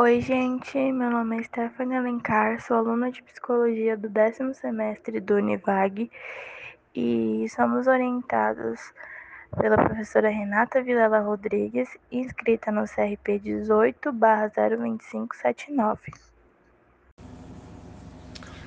Oi, gente, meu nome é Stephanie Alencar, sou aluna de psicologia do décimo semestre do Univag e somos orientados pela professora Renata Vilela Rodrigues, inscrita no CRP 18/02579.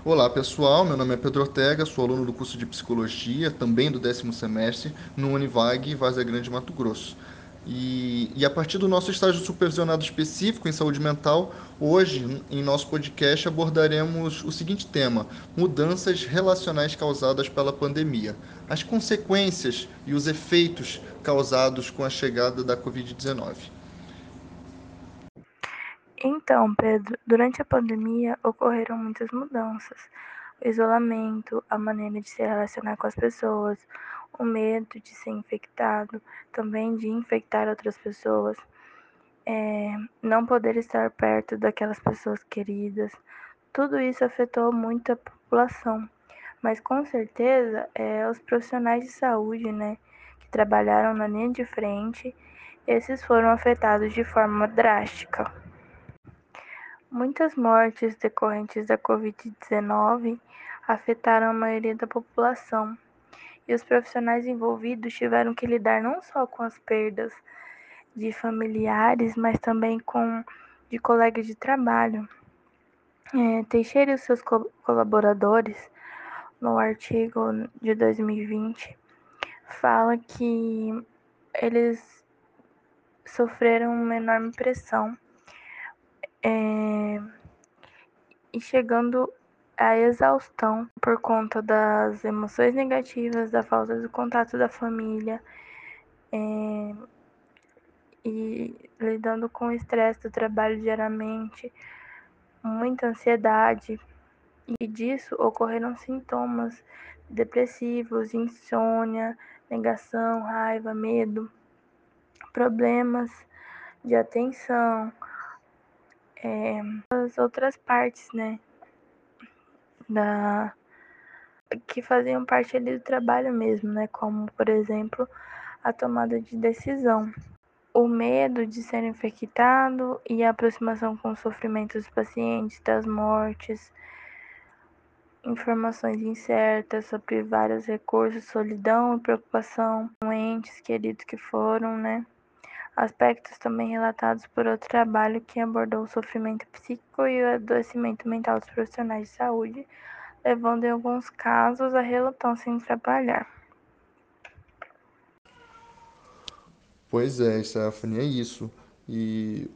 Olá pessoal, meu nome é Pedro Ortega, sou aluno do curso de Psicologia, também do décimo semestre, no Univag Vazia Grande, Mato Grosso. E, e, a partir do nosso estágio supervisionado específico em saúde mental, hoje, em nosso podcast, abordaremos o seguinte tema: mudanças relacionais causadas pela pandemia, as consequências e os efeitos causados com a chegada da Covid-19. Então, Pedro, durante a pandemia ocorreram muitas mudanças. O isolamento, a maneira de se relacionar com as pessoas, o medo de ser infectado, também de infectar outras pessoas, é, não poder estar perto daquelas pessoas queridas, tudo isso afetou muito a população. Mas com certeza, é, os profissionais de saúde, né, que trabalharam na linha de frente, esses foram afetados de forma drástica. Muitas mortes decorrentes da Covid-19 afetaram a maioria da população e os profissionais envolvidos tiveram que lidar não só com as perdas de familiares, mas também com de colegas de trabalho. É, Teixeira e seus co colaboradores, no artigo de 2020, fala que eles sofreram uma enorme pressão é, e chegando a exaustão por conta das emoções negativas, da falta do contato da família é, e lidando com o estresse do trabalho diariamente, muita ansiedade e disso ocorreram sintomas depressivos, insônia, negação, raiva, medo, problemas de atenção, é, as outras partes, né, da que faziam parte ali do trabalho mesmo, né? Como, por exemplo, a tomada de decisão. O medo de ser infectado e a aproximação com o sofrimento dos pacientes, das mortes, informações incertas sobre vários recursos, solidão e preocupação com entes queridos que foram, né? Aspectos também relatados por outro trabalho que abordou o sofrimento psíquico e o adoecimento mental dos profissionais de saúde, levando em alguns casos à relutância em trabalhar. Pois é, Stephanie, é isso. E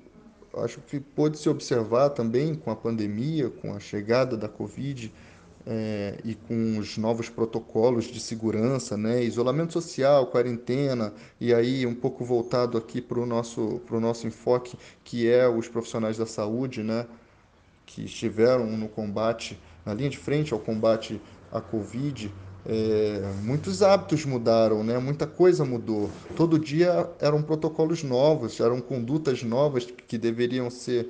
acho que pôde se observar também com a pandemia, com a chegada da Covid, é, e com os novos protocolos de segurança, né, isolamento social, quarentena, e aí um pouco voltado aqui para o nosso, nosso enfoque, que é os profissionais da saúde, né, que estiveram no combate, na linha de frente ao combate à Covid, é, muitos hábitos mudaram, né? muita coisa mudou. Todo dia eram protocolos novos, eram condutas novas que deveriam ser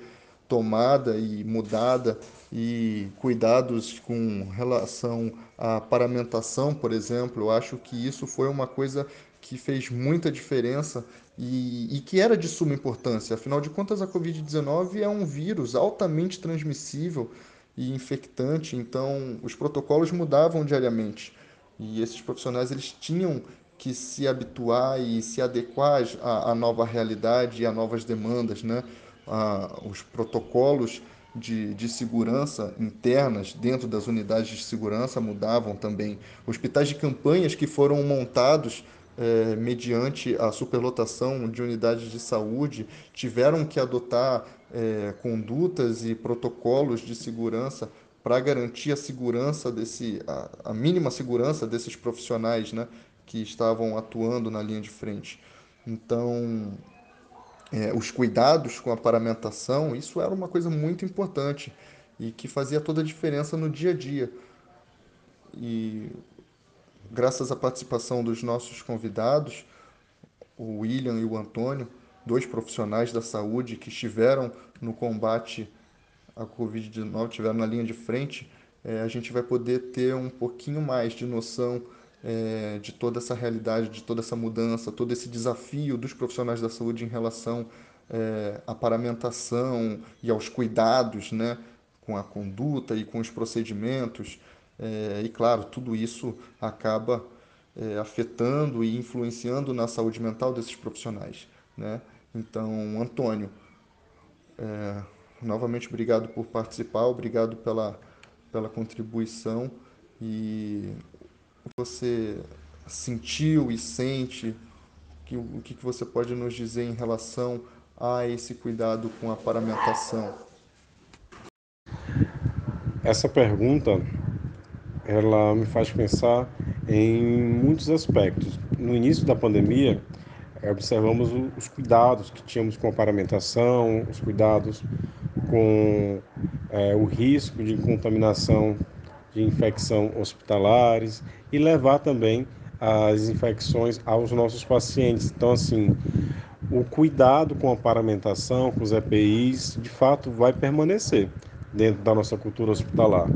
tomada e mudada e cuidados com relação à paramentação, por exemplo, eu acho que isso foi uma coisa que fez muita diferença e, e que era de suma importância. Afinal de contas, a Covid-19 é um vírus altamente transmissível e infectante, então os protocolos mudavam diariamente e esses profissionais eles tinham que se habituar e se adequar à, à nova realidade e a novas demandas, né? ah, os protocolos de, de segurança internas dentro das unidades de segurança mudavam também. Hospitais de campanhas que foram montados é, mediante a superlotação de unidades de saúde tiveram que adotar é, condutas e protocolos de segurança para garantir a segurança desse a, a, mínima segurança desses profissionais, né, que estavam atuando na linha de frente. Então é, os cuidados com a paramentação, isso era uma coisa muito importante e que fazia toda a diferença no dia a dia. E graças à participação dos nossos convidados, o William e o Antônio, dois profissionais da saúde que estiveram no combate à Covid-19, estiveram na linha de frente, é, a gente vai poder ter um pouquinho mais de noção é, de toda essa realidade, de toda essa mudança, todo esse desafio dos profissionais da saúde em relação é, à paramentação e aos cuidados, né, com a conduta e com os procedimentos. É, e claro, tudo isso acaba é, afetando e influenciando na saúde mental desses profissionais. Né? Então, Antônio, é, novamente obrigado por participar, obrigado pela, pela contribuição e você sentiu e sente, que, o que você pode nos dizer em relação a esse cuidado com a paramentação? Essa pergunta ela me faz pensar em muitos aspectos. No início da pandemia, observamos os cuidados que tínhamos com a paramentação, os cuidados com é, o risco de contaminação de infecção hospitalares e levar também as infecções aos nossos pacientes. Então, assim, o cuidado com a paramentação, com os EPIs, de fato vai permanecer dentro da nossa cultura hospitalar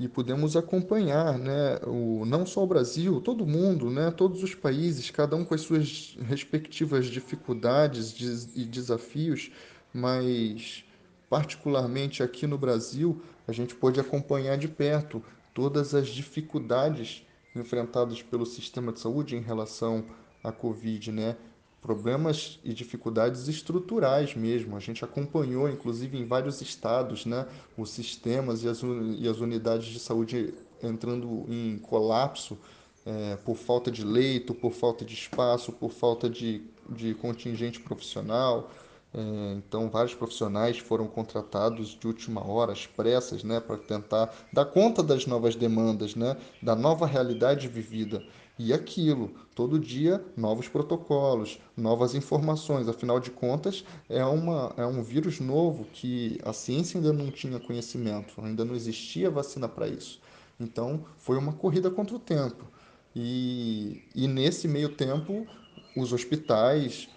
e podemos acompanhar, né, o, não só o Brasil, todo mundo, né, todos os países, cada um com as suas respectivas dificuldades e desafios, mas particularmente aqui no Brasil, a gente pôde acompanhar de perto todas as dificuldades enfrentadas pelo sistema de saúde em relação à Covid, né? problemas e dificuldades estruturais mesmo. A gente acompanhou, inclusive, em vários estados, né, os sistemas e as, e as unidades de saúde entrando em colapso é, por falta de leito, por falta de espaço, por falta de, de contingente profissional. É, então, vários profissionais foram contratados de última hora, às pressas, né, para tentar dar conta das novas demandas, né, da nova realidade vivida. E aquilo, todo dia, novos protocolos, novas informações. Afinal de contas, é, uma, é um vírus novo que a ciência ainda não tinha conhecimento, ainda não existia vacina para isso. Então, foi uma corrida contra o tempo. E, e nesse meio tempo, os hospitais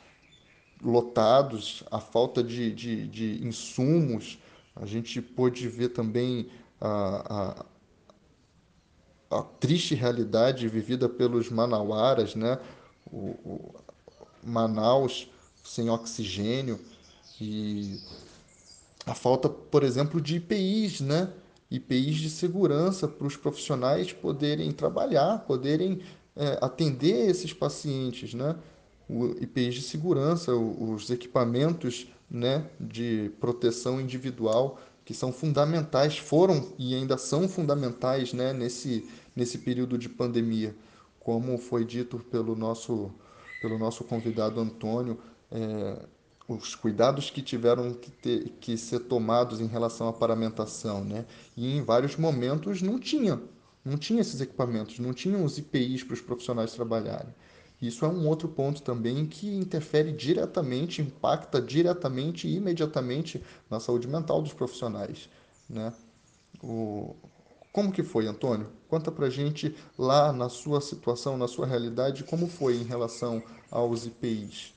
lotados, a falta de, de, de insumos, a gente pôde ver também a, a a triste realidade vivida pelos manauaras, né? O, o, Manaus sem oxigênio e a falta, por exemplo, de IPIs, né? IPIs de segurança para os profissionais poderem trabalhar, poderem é, atender esses pacientes, né? O IPIs de segurança, os equipamentos né, de proteção individual que são fundamentais, foram e ainda são fundamentais né, nesse, nesse período de pandemia. Como foi dito pelo nosso, pelo nosso convidado Antônio, é, os cuidados que tiveram que, ter, que ser tomados em relação à paramentação. Né? E em vários momentos não tinha, não tinha esses equipamentos, não tinham os IPIs para os profissionais trabalharem. Isso é um outro ponto também que interfere diretamente, impacta diretamente e imediatamente na saúde mental dos profissionais. Né? O, como que foi, Antônio? Conta pra gente lá na sua situação, na sua realidade, como foi em relação aos IPIs.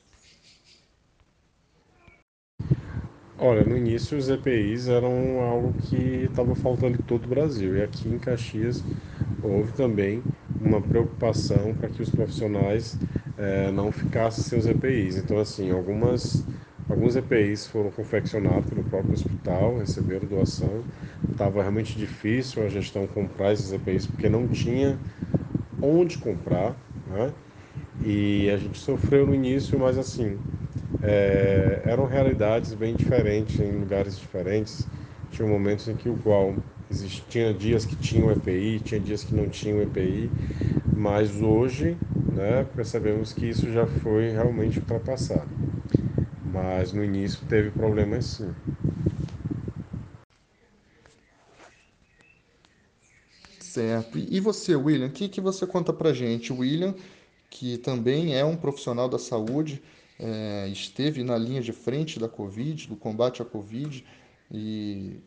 Olha, no início os EPIs eram algo que estava faltando em todo o Brasil. E aqui em Caxias houve também uma preocupação para que os profissionais é, não ficassem sem os EPIs. Então, assim, algumas Alguns EPIs foram confeccionados pelo próprio hospital, receberam doação. Estava realmente difícil a gestão comprar esses EPIs porque não tinha onde comprar, né? E a gente sofreu no início, mas assim, é, eram realidades bem diferentes em lugares diferentes. Tinha momentos em que o qual existia dias que tinham EPI, tinha dias que não tinham EPI, mas hoje, né, percebemos que isso já foi realmente ultrapassado mas no início teve problemas sim. Certo. E você, William, o que, que você conta pra gente? O William, que também é um profissional da saúde, é, esteve na linha de frente da Covid, do combate à Covid, e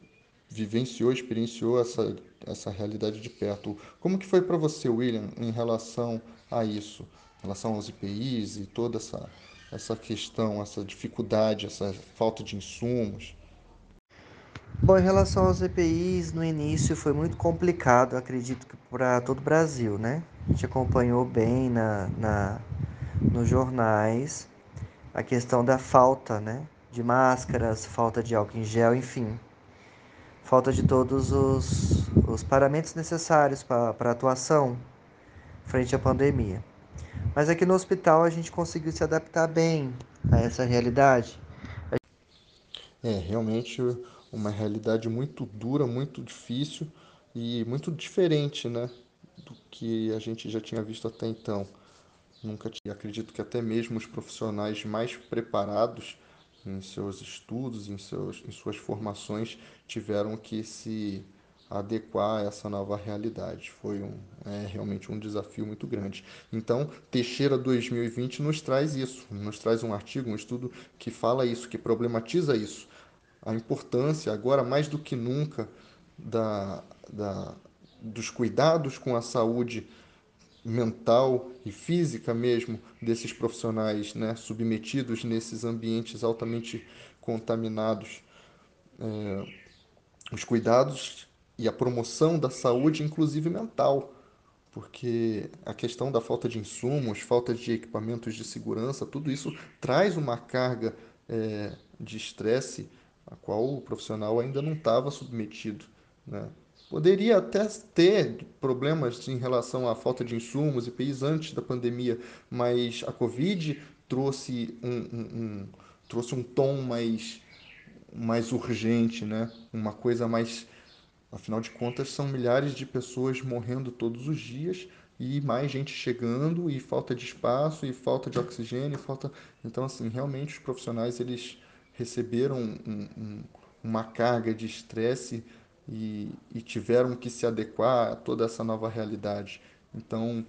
vivenciou, experienciou essa, essa realidade de perto. Como que foi para você, William, em relação a isso? Em relação aos IPIs e toda essa essa questão, essa dificuldade, essa falta de insumos? Bom, em relação aos EPIs, no início foi muito complicado, acredito que para todo o Brasil, né? A gente acompanhou bem na, na, nos jornais a questão da falta, né, de máscaras, falta de álcool em gel, enfim, falta de todos os, os parâmetros necessários para atuação frente à pandemia. Mas aqui no hospital a gente conseguiu se adaptar bem a essa realidade. É, realmente uma realidade muito dura, muito difícil e muito diferente, né, do que a gente já tinha visto até então. Nunca tinha, acredito que até mesmo os profissionais mais preparados em seus estudos, em, seus, em suas formações, tiveram que se adequar a essa nova realidade. Foi um, é, realmente um desafio muito grande. Então, Teixeira 2020 nos traz isso, nos traz um artigo, um estudo que fala isso, que problematiza isso. A importância, agora mais do que nunca, da, da, dos cuidados com a saúde mental e física mesmo desses profissionais né, submetidos nesses ambientes altamente contaminados. É, os cuidados e a promoção da saúde, inclusive mental, porque a questão da falta de insumos, falta de equipamentos de segurança, tudo isso traz uma carga é, de estresse a qual o profissional ainda não estava submetido. Né? Poderia até ter problemas em relação à falta de insumos e EPIs antes da pandemia, mas a Covid trouxe um, um, um trouxe um tom mais, mais urgente, né? uma coisa mais Afinal de contas, são milhares de pessoas morrendo todos os dias e mais gente chegando e falta de espaço e falta de oxigênio, falta. Então, assim, realmente os profissionais eles receberam um, uma carga de estresse e, e tiveram que se adequar a toda essa nova realidade. Então,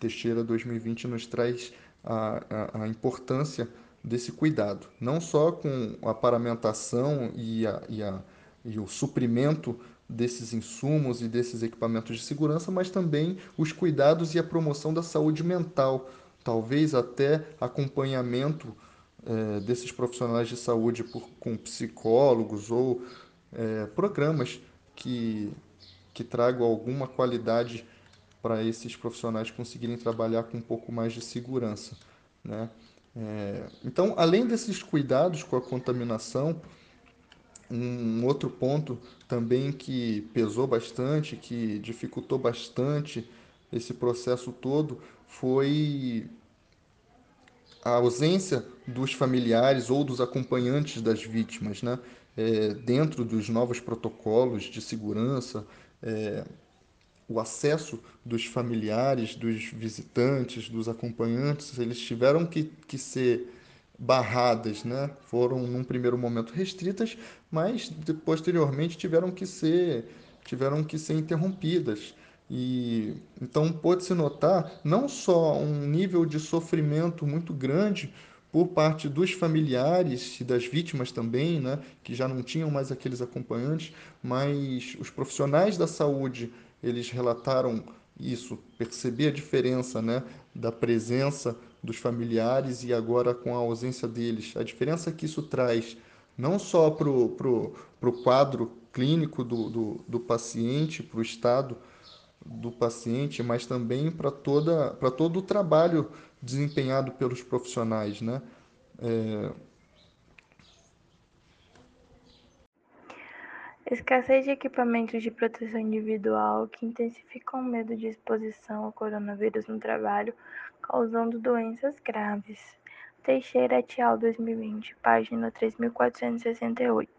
Teixeira 2020 nos traz a, a, a importância desse cuidado, não só com a paramentação e a, e a e o suprimento desses insumos e desses equipamentos de segurança, mas também os cuidados e a promoção da saúde mental, talvez até acompanhamento é, desses profissionais de saúde por, com psicólogos ou é, programas que, que tragam alguma qualidade para esses profissionais conseguirem trabalhar com um pouco mais de segurança. Né? É, então, além desses cuidados com a contaminação, um outro ponto também que pesou bastante, que dificultou bastante esse processo todo, foi a ausência dos familiares ou dos acompanhantes das vítimas, né? É, dentro dos novos protocolos de segurança, é, o acesso dos familiares, dos visitantes, dos acompanhantes, eles tiveram que, que ser barradas, né? Foram num primeiro momento restritas, mas posteriormente tiveram que ser tiveram que ser interrompidas. E então pode-se notar não só um nível de sofrimento muito grande por parte dos familiares e das vítimas também, né, que já não tinham mais aqueles acompanhantes, mas os profissionais da saúde, eles relataram isso, perceber a diferença, né, da presença dos familiares e agora com a ausência deles. A diferença que isso traz não só para o pro, pro quadro clínico do, do, do paciente, para o estado do paciente, mas também para todo o trabalho desempenhado pelos profissionais. Né? É... Escassez de equipamentos de proteção individual que intensificam o medo de exposição ao coronavírus no trabalho causando doenças graves. Teixeira et al. 2020, página 3468.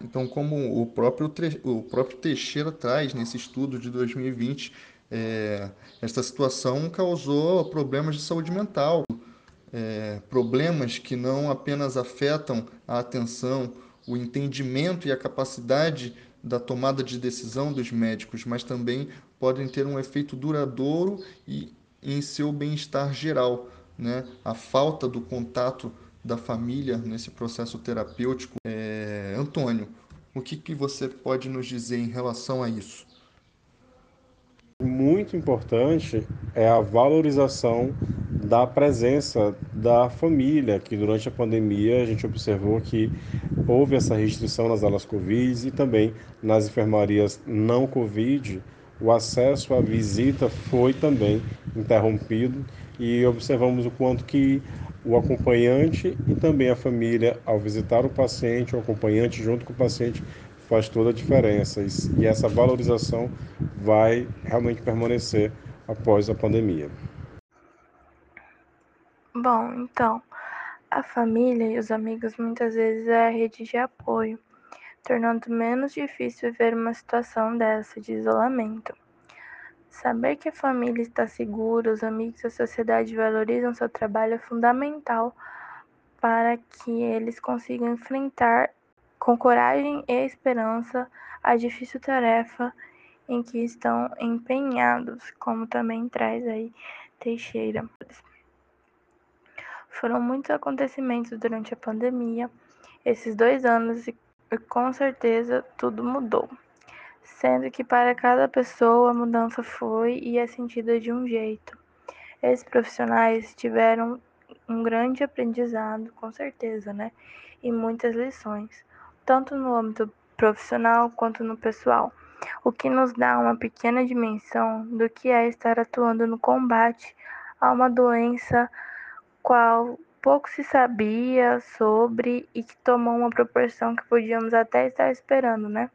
Então, como o próprio, o próprio Teixeira traz nesse estudo de 2020, é, esta situação causou problemas de saúde mental, é, problemas que não apenas afetam a atenção, o entendimento e a capacidade da tomada de decisão dos médicos, mas também podem ter um efeito duradouro e em seu bem-estar geral. Né? A falta do contato da família nesse processo terapêutico. É... Antônio, o que, que você pode nos dizer em relação a isso? Muito importante é a valorização da presença da família, que durante a pandemia a gente observou que houve essa restrição nas alas Covid e também nas enfermarias não Covid. O acesso à visita foi também interrompido e observamos o quanto que o acompanhante e também a família, ao visitar o paciente, o acompanhante junto com o paciente, faz toda a diferença. E essa valorização vai realmente permanecer após a pandemia. Bom, então, a família e os amigos muitas vezes é a rede de apoio, tornando menos difícil viver uma situação dessa de isolamento. Saber que a família está segura, os amigos e a sociedade valorizam seu trabalho é fundamental para que eles consigam enfrentar com coragem e esperança a difícil tarefa em que estão empenhados, como também traz aí Teixeira. Foram muitos acontecimentos durante a pandemia, esses dois anos, e com certeza tudo mudou sendo que para cada pessoa a mudança foi e é sentida de um jeito. Esses profissionais tiveram um grande aprendizado, com certeza, né? E muitas lições, tanto no âmbito profissional quanto no pessoal, o que nos dá uma pequena dimensão do que é estar atuando no combate a uma doença qual pouco se sabia sobre e que tomou uma proporção que podíamos até estar esperando, né?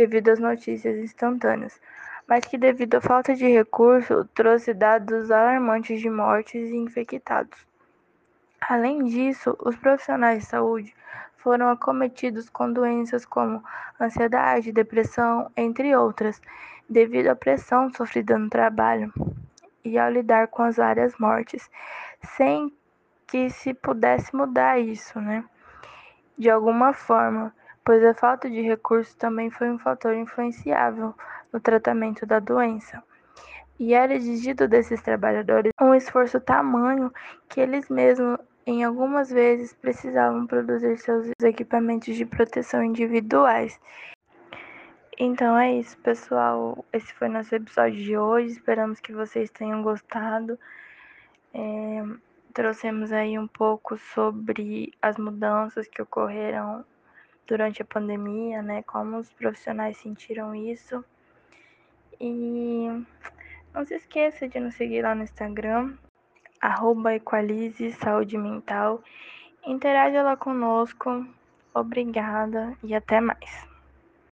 devido às notícias instantâneas, mas que, devido à falta de recurso, trouxe dados alarmantes de mortes e infectados. Além disso, os profissionais de saúde foram acometidos com doenças como ansiedade, depressão, entre outras, devido à pressão sofrida no trabalho e ao lidar com as várias mortes, sem que se pudesse mudar isso, né? De alguma forma, pois a falta de recursos também foi um fator influenciável no tratamento da doença. E era exigido desses trabalhadores um esforço tamanho que eles mesmos, em algumas vezes, precisavam produzir seus equipamentos de proteção individuais. Então é isso, pessoal. Esse foi nosso episódio de hoje. Esperamos que vocês tenham gostado. É, trouxemos aí um pouco sobre as mudanças que ocorreram durante a pandemia, né? Como os profissionais sentiram isso. E não se esqueça de nos seguir lá no Instagram, arroba Equalize Saúde Mental. Interaja lá conosco. Obrigada e até mais.